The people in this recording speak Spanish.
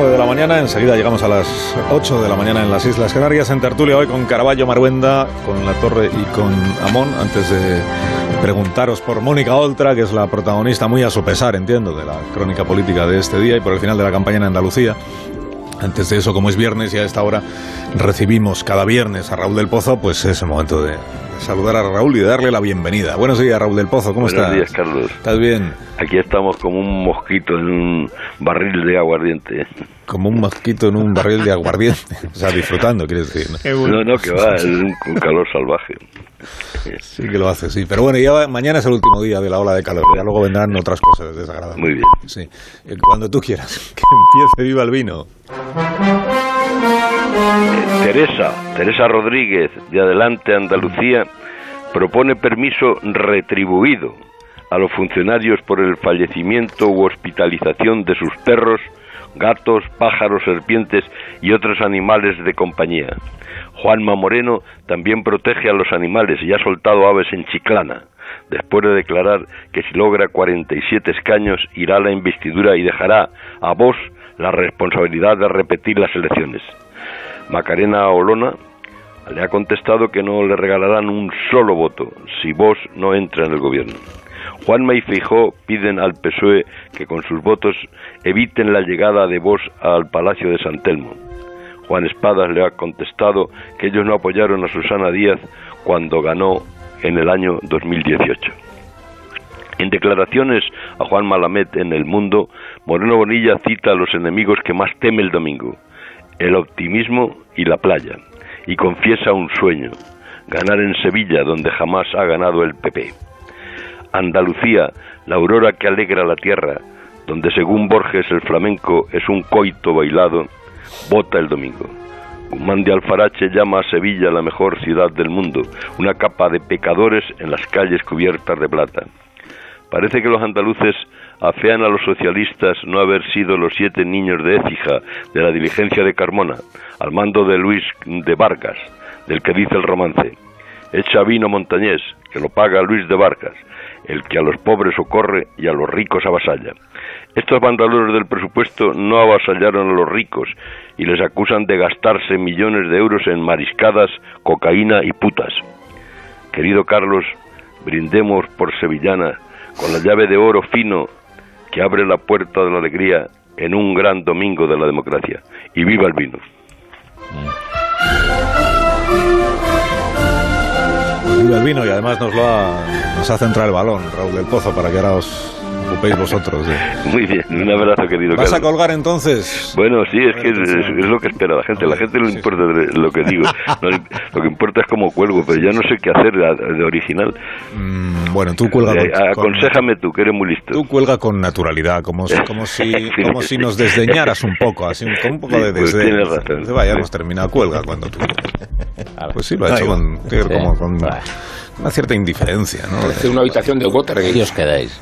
9 de la mañana, enseguida llegamos a las 8 de la mañana en las Islas Canarias, en tertulia hoy con Caraballo Maruenda, con La Torre y con Amón, antes de preguntaros por Mónica Oltra, que es la protagonista muy a su pesar, entiendo, de la crónica política de este día y por el final de la campaña en Andalucía. Antes de eso, como es viernes y a esta hora recibimos cada viernes a Raúl del Pozo, pues es el momento de saludar a Raúl y darle la bienvenida. Buenos días, Raúl del Pozo, ¿cómo Buenos estás? días, Carlos. ¿Estás bien? Aquí estamos como un mosquito en un barril de aguardiente. Como un mosquito en un barril de aguardiente. O sea, disfrutando, quieres decir. ¿no? No, no, que va, es un, un calor salvaje. Sí que lo hace, sí. Pero bueno, ya mañana es el último día de la ola de calor. Ya luego vendrán otras cosas desagradables. Muy bien. Sí. Eh, Cuando tú quieras. Que empiece viva el vino. Teresa, Teresa Rodríguez, de Adelante Andalucía, propone permiso retribuido a los funcionarios por el fallecimiento u hospitalización de sus perros, gatos, pájaros, serpientes y otros animales de compañía. Juanma Moreno también protege a los animales y ha soltado aves en Chiclana, después de declarar que si logra 47 escaños irá a la investidura y dejará a vos la responsabilidad de repetir las elecciones. Macarena Olona le ha contestado que no le regalarán un solo voto si vos no entra en el gobierno. Juanma y Feijó piden al PSOE que con sus votos eviten la llegada de vos al Palacio de San Telmo. Juan Espadas le ha contestado que ellos no apoyaron a Susana Díaz cuando ganó en el año 2018. En declaraciones a Juan Malamed en El Mundo, Moreno Bonilla cita a los enemigos que más teme el domingo, el optimismo y la playa, y confiesa un sueño, ganar en Sevilla donde jamás ha ganado el PP. Andalucía, la aurora que alegra la tierra, donde según Borges el flamenco es un coito bailado, vota el domingo. Guzmán de Alfarache llama a Sevilla la mejor ciudad del mundo, una capa de pecadores en las calles cubiertas de plata. Parece que los andaluces afean a los socialistas no haber sido los siete niños de Écija de la diligencia de Carmona, al mando de Luis de Vargas, del que dice el romance. Echa vino montañés, que lo paga Luis de Vargas, el que a los pobres socorre y a los ricos avasalla. Estos bandoleros del presupuesto no avasallaron a los ricos y les acusan de gastarse millones de euros en mariscadas, cocaína y putas. Querido Carlos, brindemos por Sevillana con la llave de oro fino que abre la puerta de la alegría en un gran domingo de la democracia. Y viva el vino. Viva el vino y además nos lo ha, nos hace entrar el balón, Raúl del Pozo, para que ahora os ocupéis vosotros. Muy bien, un abrazo querido ¿Vas a Carlos. colgar entonces? Bueno, sí, es que es, es- lo que espera la gente. A la gente no le importa lo que digo. No lo que importa es cómo cuelgo, pero ya no sé qué hacer de, original. Mm, bueno, tú cuelga Eh, con, con- aconsejame tú, que eres muy listo. Tú cuelga con naturalidad, como, si- como, si, Sí, como si sí. nos desdeñaras un poco, así, un- con un poco Sí, de pues desdén. tienes razón. Vaya, Sí. hemos terminado, cuelga cuando tú. Pues sí, lo ha hecho con, como con una cierta indiferencia, ¿no? Parece una habitación de Watergate. Aquí os quedáis.